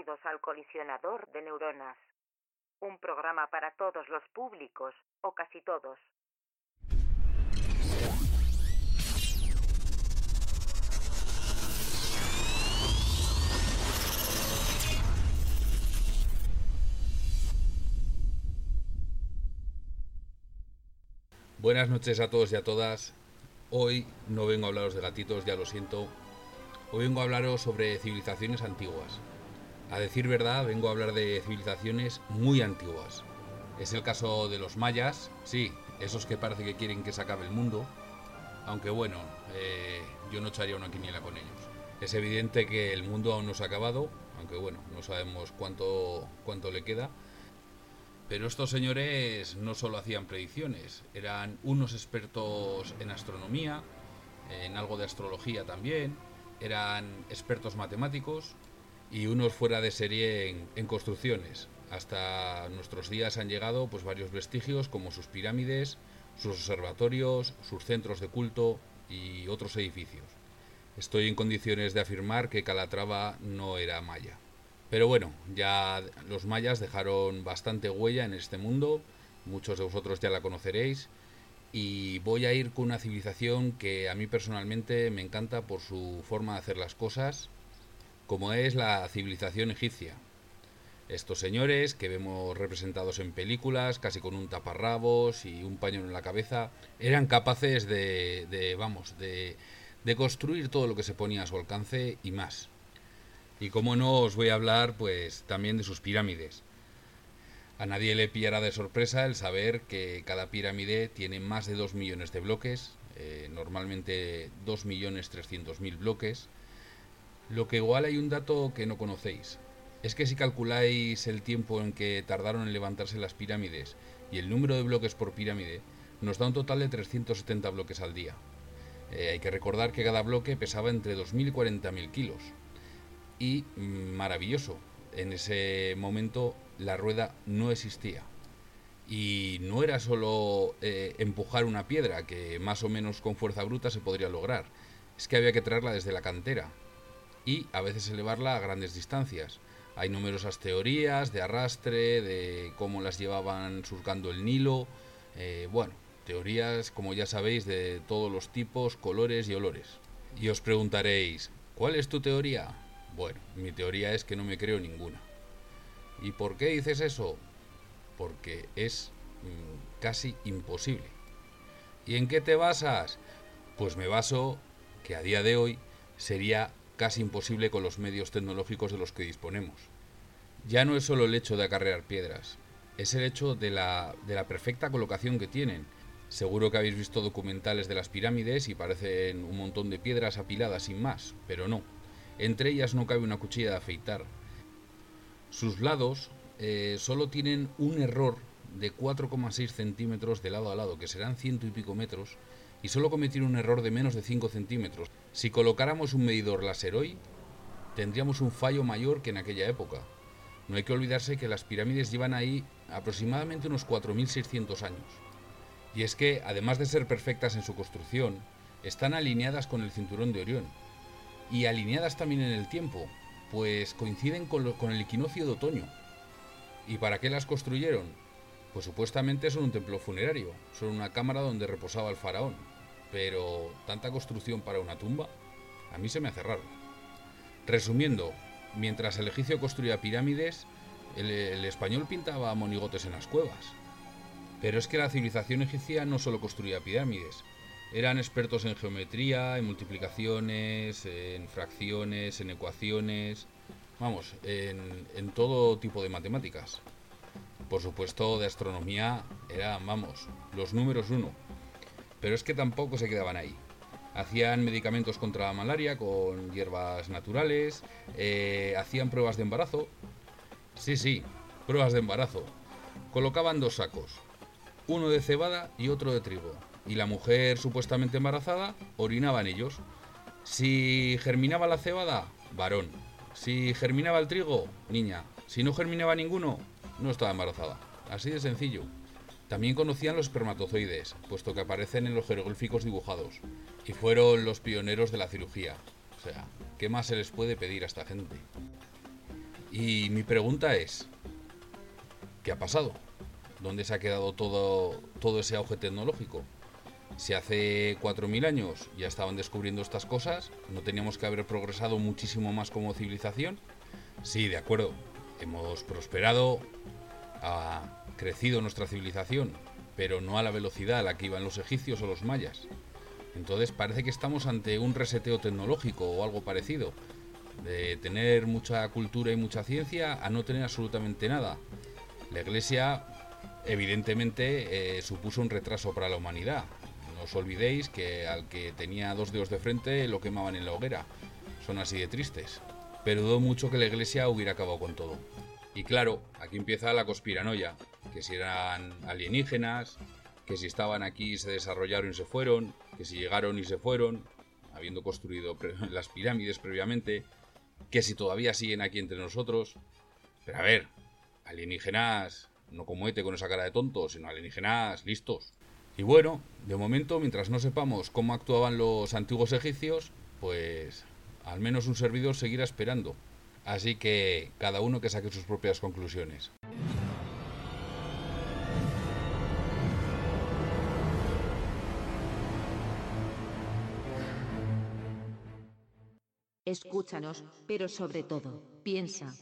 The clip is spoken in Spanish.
Bienvenidos al colisionador de neuronas. Un programa para todos los públicos, o casi todos. Buenas noches a todos y a todas. Hoy no vengo a hablaros de gatitos, ya lo siento. Hoy vengo a hablaros sobre civilizaciones antiguas. A decir verdad, vengo a hablar de civilizaciones muy antiguas. Es el caso de los mayas, sí, esos que parece que quieren que se acabe el mundo, aunque bueno, eh, yo no echaría una quiniela con ellos. Es evidente que el mundo aún no se ha acabado, aunque bueno, no sabemos cuánto, cuánto le queda. Pero estos señores no solo hacían predicciones, eran unos expertos en astronomía, en algo de astrología también, eran expertos matemáticos, y unos fuera de serie en, construcciones. Hasta nuestros días han llegado pues varios vestigios como sus pirámides, sus observatorios, sus centros de culto y otros edificios. Estoy en condiciones de afirmar que Calatrava no era maya. Pero bueno, ya los mayas dejaron bastante huella en este mundo, muchos de vosotros ya la conoceréis, y voy a ir con una civilización que a mí personalmente me encanta por su forma de hacer las cosas, como es la civilización egipcia. Estos señores que vemos representados en películas, casi con un taparrabos y un paño en la cabeza, eran capaces de, vamos, de construir todo lo que se ponía a su alcance y más. Y como no, os voy a hablar pues también de sus pirámides. A nadie le pillará de sorpresa el saber que cada pirámide tiene más de 2 millones de bloques, eh, normalmente 2.300.000 bloques, lo que igual hay un dato que no conocéis. Es que si calculáis el tiempo en que tardaron en levantarse las pirámides y el número de bloques por pirámide, nos da un total de 370 bloques al día. Eh, hay que recordar que cada bloque pesaba entre 2.000 y 40.000 kilos. Y mm, maravilloso, en ese momento la rueda no existía. Y no era solo eh, empujar una piedra, que más o menos con fuerza bruta se podría lograr. Es que había que traerla desde la cantera, y a veces elevarla a grandes distancias. Hay numerosas teorías de arrastre, de cómo las llevaban surcando el Nilo. Eh, bueno, teorías, como ya sabéis, de todos los tipos, colores y olores. Y os preguntaréis, ¿cuál es tu teoría? Bueno, mi teoría es que no me creo ninguna. ¿Y por qué dices eso? Porque es mm, casi imposible. ¿Y en qué te basas? Pues me baso que a día de hoy sería casi imposible con los medios tecnológicos de los que disponemos. Ya no es solo el hecho de acarrear piedras, es el hecho de la, de la perfecta colocación que tienen. Seguro que habéis visto documentales de las pirámides y parecen un montón de piedras apiladas sin más, pero no. Entre ellas no cabe una cuchilla de afeitar. Sus lados eh, solo tienen un error de 4,6 centímetros de lado a lado, que serán ciento y pico metros, y solo cometir un error de menos de 5 centímetros. Si colocáramos un medidor láser hoy, tendríamos un fallo mayor que en aquella época. No hay que olvidarse que las pirámides llevan ahí aproximadamente unos 4.600 años. Y es que, además de ser perfectas en su construcción, están alineadas con el cinturón de Orión. Y alineadas también en el tiempo, pues coinciden con, con el equinoccio de otoño. ¿Y para qué las construyeron? Pues supuestamente son un templo funerario, son una cámara donde reposaba el faraón. Pero tanta construcción para una tumba, a mí se me hace raro. Resumiendo, mientras el egipcio construía pirámides, el, español pintaba monigotes en las cuevas. Pero es que la civilización egipcia no solo construía pirámides, eran expertos en geometría, en multiplicaciones, en fracciones, en ecuaciones, vamos, en todo tipo de matemáticas. Por supuesto, de astronomía eran, vamos, los números uno. Pero es que tampoco se quedaban ahí. Hacían medicamentos contra la malaria con hierbas naturales, eh, hacían pruebas de embarazo. Sí, sí, pruebas de embarazo. Colocaban dos sacos, uno de cebada y otro de trigo. Y la mujer supuestamente embarazada orinaba en ellos. Si germinaba la cebada, varón. Si germinaba el trigo, niña. Si no germinaba ninguno, no estaba embarazada. Así de sencillo. También conocían los espermatozoides, puesto que aparecen en los jeroglíficos dibujados, y fueron los pioneros de la cirugía. O sea, ¿qué más se les puede pedir a esta gente? Y mi pregunta es, ¿qué ha pasado? ¿Dónde se ha quedado todo, todo ese auge tecnológico? Si hace 4.000 años ya estaban descubriendo estas cosas, ¿no teníamos que haber progresado muchísimo más como civilización? Sí, de acuerdo. Hemos prosperado, ha crecido nuestra civilización, pero no a la velocidad a la que iban los egipcios o los mayas. Entonces parece que estamos ante un reseteo tecnológico o algo parecido. De tener mucha cultura y mucha ciencia a no tener absolutamente nada. La Iglesia evidentemente eh, supuso un retraso para la humanidad. No os olvidéis que al que tenía dos dedos de frente lo quemaban en la hoguera. Son así de tristes. Pero dudo mucho que la Iglesia hubiera acabado con todo. Y claro, aquí empieza la conspiranoia, que si eran alienígenas, que si estaban aquí se desarrollaron y se fueron, que si llegaron y se fueron, habiendo construido las pirámides previamente, que si todavía siguen aquí entre nosotros. Pero a ver, alienígenas, no como Ete con esa cara de tonto, sino alienígenas listos. Y bueno, de momento, mientras no sepamos cómo actuaban los antiguos egipcios, pues al menos un servidor seguirá esperando. Así que cada uno que saque sus propias conclusiones. Escúchanos, pero sobre todo, piensa.